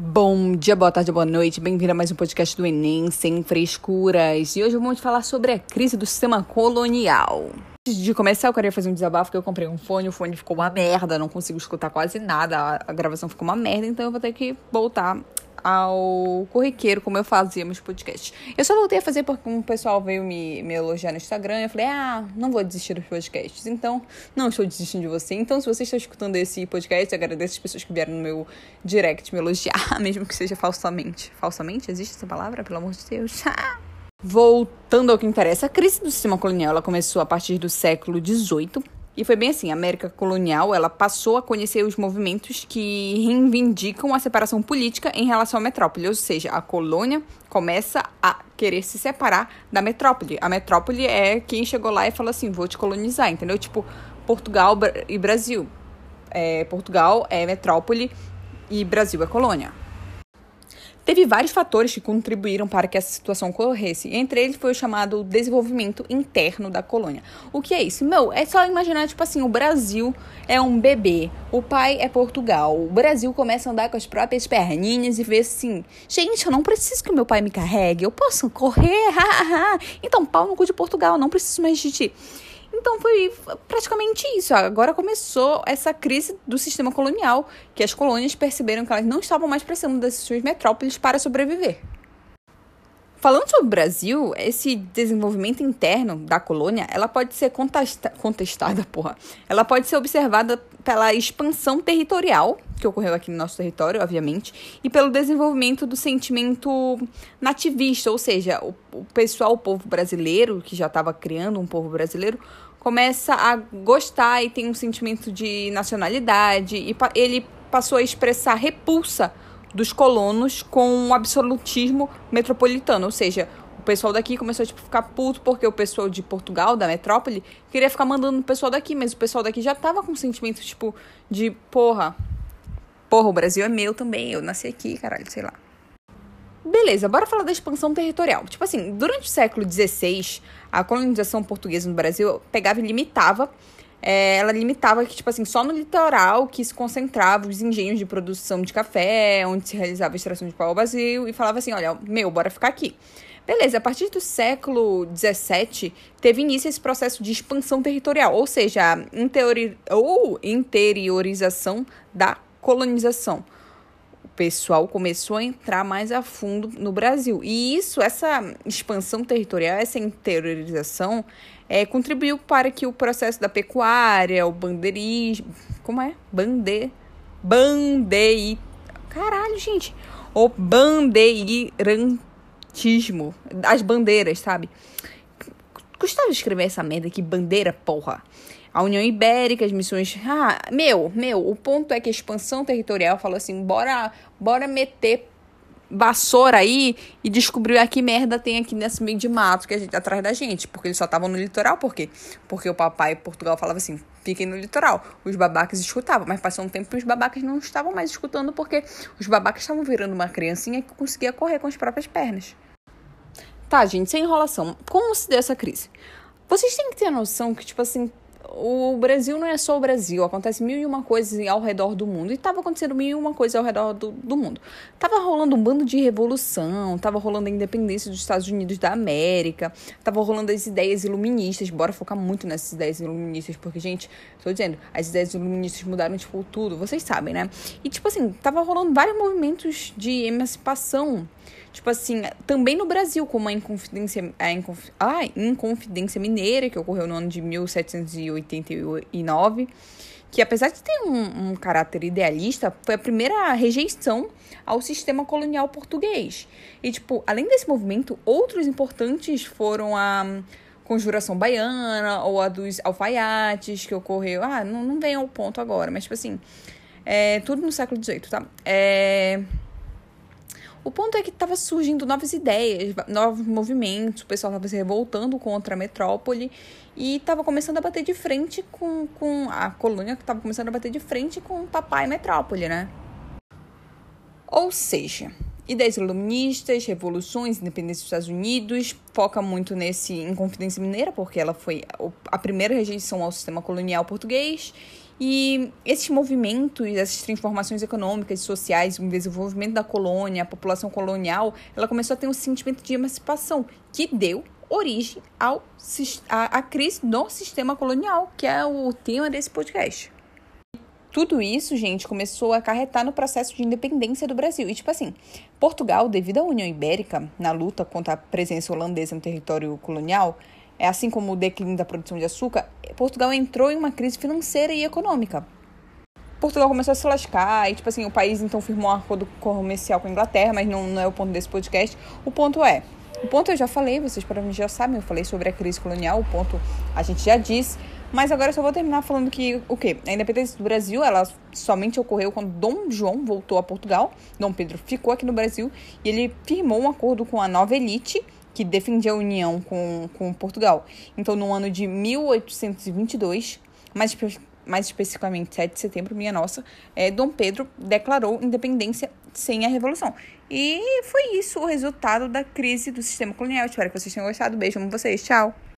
Bom dia, boa tarde, boa noite. Bem-vindo a mais um podcast do Enem, sem frescuras. E hoje vamos falar sobre a crise do sistema colonial. Antes de começar, eu queria fazer um desabafo, porque eu comprei um fone, o fone ficou uma merda, não consigo escutar quase nada, a gravação ficou uma merda, então eu vou ter que voltar ao corriqueiro, como eu fazia meus podcasts. Eu só voltei a fazer porque um pessoal veio me, me elogiar no Instagram e eu falei, ah, não vou desistir dos podcasts. Então, não estou desistindo de você. Então, se você está escutando esse podcast, eu agradeço as pessoas que vieram no meu direct me elogiar, mesmo que seja falsamente. Falsamente? Existe essa palavra? Pelo amor de Deus. Voltando ao que interessa, a crise do sistema colonial ela começou a partir do século XVIII e foi bem assim, a América colonial, ela passou a conhecer os movimentos que reivindicam a separação política em relação à metrópole, ou seja, a colônia começa a querer se separar da metrópole. A metrópole é quem chegou lá e falou assim, vou te colonizar, entendeu? Tipo, Portugal e Brasil. É, Portugal é metrópole e Brasil é colônia. Teve vários fatores que contribuíram para que essa situação ocorresse. Entre eles foi o chamado desenvolvimento interno da colônia. O que é isso? Meu, é só imaginar, tipo assim, o Brasil é um bebê, o pai é Portugal. O Brasil começa a andar com as próprias perninhas e vê assim: gente, eu não preciso que meu pai me carregue, eu posso correr, então pau no cu de Portugal, não preciso mais de ti. Então foi praticamente isso. Agora começou essa crise do sistema colonial, que as colônias perceberam que elas não estavam mais precisando das suas metrópoles para sobreviver. Falando sobre o Brasil, esse desenvolvimento interno da colônia, ela pode ser contesta contestada, porra. Ela pode ser observada pela expansão territorial que ocorreu aqui no nosso território, obviamente, e pelo desenvolvimento do sentimento nativista, ou seja, o, o pessoal, o povo brasileiro, que já estava criando um povo brasileiro, começa a gostar e tem um sentimento de nacionalidade, e ele passou a expressar repulsa dos colonos com o absolutismo metropolitano, ou seja, o pessoal daqui começou a tipo, ficar puto porque o pessoal de Portugal, da metrópole, queria ficar mandando o pessoal daqui, mas o pessoal daqui já tava com um sentimento, tipo, de porra, porra, o Brasil é meu também, eu nasci aqui, caralho, sei lá. Beleza, bora falar da expansão territorial. Tipo assim, durante o século XVI, a colonização portuguesa no Brasil pegava e limitava é, ela limitava que, tipo assim, só no litoral que se concentrava os engenhos de produção de café, onde se realizava a extração de pau vazio, e falava assim, olha, meu, bora ficar aqui. Beleza, a partir do século XVII, teve início esse processo de expansão territorial, ou seja, a interiori ou interiorização da colonização. Pessoal começou a entrar mais a fundo no Brasil. E isso, essa expansão territorial, essa interiorização, é, contribuiu para que o processo da pecuária, o bandeirismo. Como é? Bande. Bandei. Caralho, gente. O bandeirantismo. As bandeiras, sabe? Gostava de escrever essa merda aqui, bandeira, porra. A União Ibérica, as missões. Ah, meu, meu, o ponto é que a expansão territorial falou assim: bora, bora meter vassoura aí e descobriu a que merda tem aqui nesse meio de mato que a gente atrás da gente, porque eles só estavam no litoral, por quê? Porque o papai Portugal falava assim: "Fiquem no litoral". Os babacas escutavam, mas passou um tempo e os babacas não estavam mais escutando porque os babacas estavam virando uma criancinha que conseguia correr com as próprias pernas. Tá, gente, sem enrolação. Como se deu essa crise? Vocês têm que ter a noção que, tipo assim, o Brasil não é só o Brasil, acontece mil e uma coisas ao redor do mundo. E estava acontecendo mil e uma coisas ao redor do, do mundo. Tava rolando um bando de revolução, tava rolando a independência dos Estados Unidos da América, tava rolando as ideias iluministas. Bora focar muito nessas ideias iluministas, porque, gente, tô dizendo, as ideias iluministas mudaram, tipo, tudo, vocês sabem, né? E, tipo assim, tava rolando vários movimentos de emancipação Tipo assim, também no Brasil, como a Inconfidência, a Inconf, a Inconfidência Mineira, que ocorreu no ano de 1789, que apesar de ter um, um caráter idealista, foi a primeira rejeição ao sistema colonial português. E, tipo, além desse movimento, outros importantes foram a Conjuração Baiana ou a dos alfaiates, que ocorreu. Ah, não, não vem ao ponto agora, mas, tipo assim, é, tudo no século XVIII, tá? É. O ponto é que estava surgindo novas ideias, novos movimentos, o pessoal estava se revoltando contra a metrópole e estava começando a bater de frente com, com a colônia, que estava começando a bater de frente com o papai metrópole, né? Ou seja, ideias iluministas, revoluções, independência dos Estados Unidos, foca muito nesse Inconfidência Mineira, porque ela foi a primeira rejeição ao sistema colonial português E esses movimentos, essas transformações econômicas sociais, o desenvolvimento da colônia, a população colonial, ela começou a ter um sentimento de emancipação que deu origem ao, à, à crise do sistema colonial, que é o tema desse podcast. Tudo isso, gente, começou a acarretar no processo de independência do Brasil. E, tipo assim, Portugal, devido à União Ibérica, na luta contra a presença holandesa no território colonial, é assim como o declínio da produção de açúcar, Portugal entrou em uma crise financeira e econômica. Portugal começou a se lascar, e tipo assim, o país então firmou um acordo comercial com a Inglaterra, mas não, não é o ponto desse podcast. O ponto é, o ponto eu já falei, vocês provavelmente já sabem, eu falei sobre a crise colonial, o ponto a gente já disse, mas agora eu só vou terminar falando que o quê? A independência do Brasil, ela somente ocorreu quando Dom João voltou a Portugal, Dom Pedro ficou aqui no Brasil e ele firmou um acordo com a nova elite que defendia a união com, com Portugal. Então, no ano de 1822, mais, mais especificamente 7 de setembro, minha nossa, é, Dom Pedro declarou independência sem a Revolução. E foi isso o resultado da crise do sistema colonial. Espero que vocês tenham gostado. Beijo, amo vocês. Tchau!